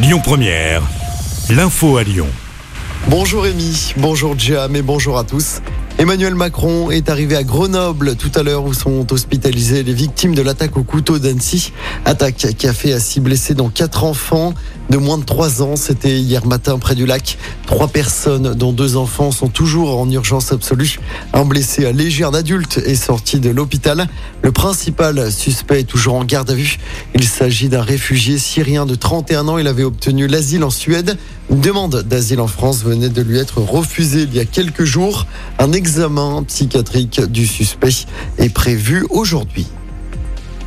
Lyon Première, l'info à Lyon. Bonjour Rémi, bonjour Jam et bonjour à tous. Emmanuel Macron est arrivé à Grenoble tout à l'heure où sont hospitalisées les victimes de l'attaque au couteau d'Annecy. Attaque qui a fait à six blessés dont quatre enfants de moins de trois ans. C'était hier matin près du lac. Trois personnes dont deux enfants sont toujours en urgence absolue. Un blessé léger, un adulte est sorti de l'hôpital. Le principal suspect est toujours en garde à vue. Il s'agit d'un réfugié syrien de 31 ans. Il avait obtenu l'asile en Suède. Une demande d'asile en France venait de lui être refusée il y a quelques jours. Un examen psychiatrique du suspect est prévu aujourd'hui.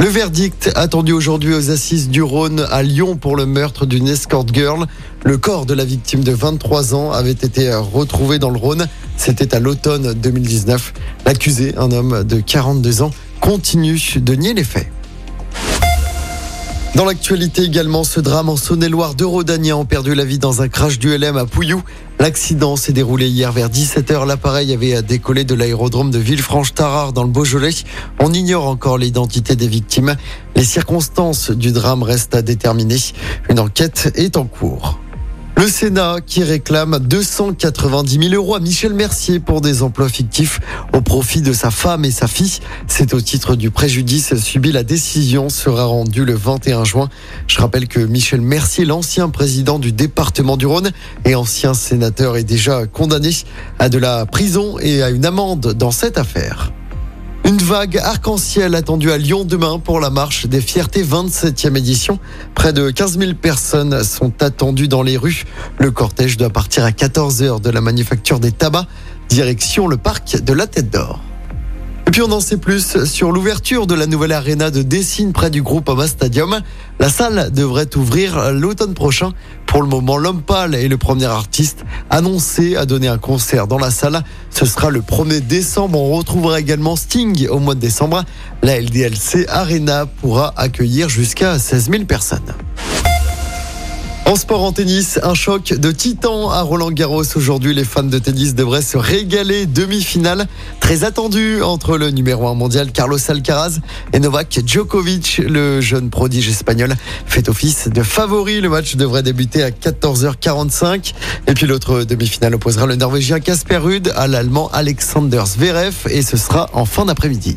Le verdict attendu aujourd'hui aux assises du Rhône à Lyon pour le meurtre d'une escort girl. Le corps de la victime de 23 ans avait été retrouvé dans le Rhône. C'était à l'automne 2019. L'accusé, un homme de 42 ans, continue de nier les faits. Dans l'actualité également, ce drame en Saône-et-Loire, deux Rodaniens ont perdu la vie dans un crash du LM à Pouillou. L'accident s'est déroulé hier vers 17h. L'appareil avait décollé de l'aérodrome de Villefranche-Tarare dans le Beaujolais. On ignore encore l'identité des victimes. Les circonstances du drame restent à déterminer. Une enquête est en cours. Le Sénat qui réclame 290 000 euros à Michel Mercier pour des emplois fictifs au profit de sa femme et sa fille. C'est au titre du préjudice subi. La décision sera rendue le 21 juin. Je rappelle que Michel Mercier, l'ancien président du département du Rhône et ancien sénateur, est déjà condamné à de la prison et à une amende dans cette affaire. Une vague arc-en-ciel attendue à Lyon demain pour la marche des fiertés 27e édition. Près de 15 000 personnes sont attendues dans les rues. Le cortège doit partir à 14 h de la manufacture des tabacs, direction le parc de la Tête d'Or. Et puis on en sait plus sur l'ouverture de la nouvelle arena de Dessine près du groupe Ama Stadium. La salle devrait ouvrir l'automne prochain. Pour le moment, l'homme pâle est le premier artiste annoncé à donner un concert dans la salle. Ce sera le 1er décembre. On retrouvera également Sting au mois de décembre. La LDLC Arena pourra accueillir jusqu'à 16 000 personnes. En sport en tennis, un choc de titan à Roland Garros. Aujourd'hui, les fans de tennis devraient se régaler. Demi-finale très attendue entre le numéro 1 mondial Carlos Alcaraz et Novak Djokovic. Le jeune prodige espagnol fait office de favori. Le match devrait débuter à 14h45. Et puis l'autre demi-finale opposera le Norvégien Casper Ruud à l'Allemand Alexander Zverev. Et ce sera en fin d'après-midi.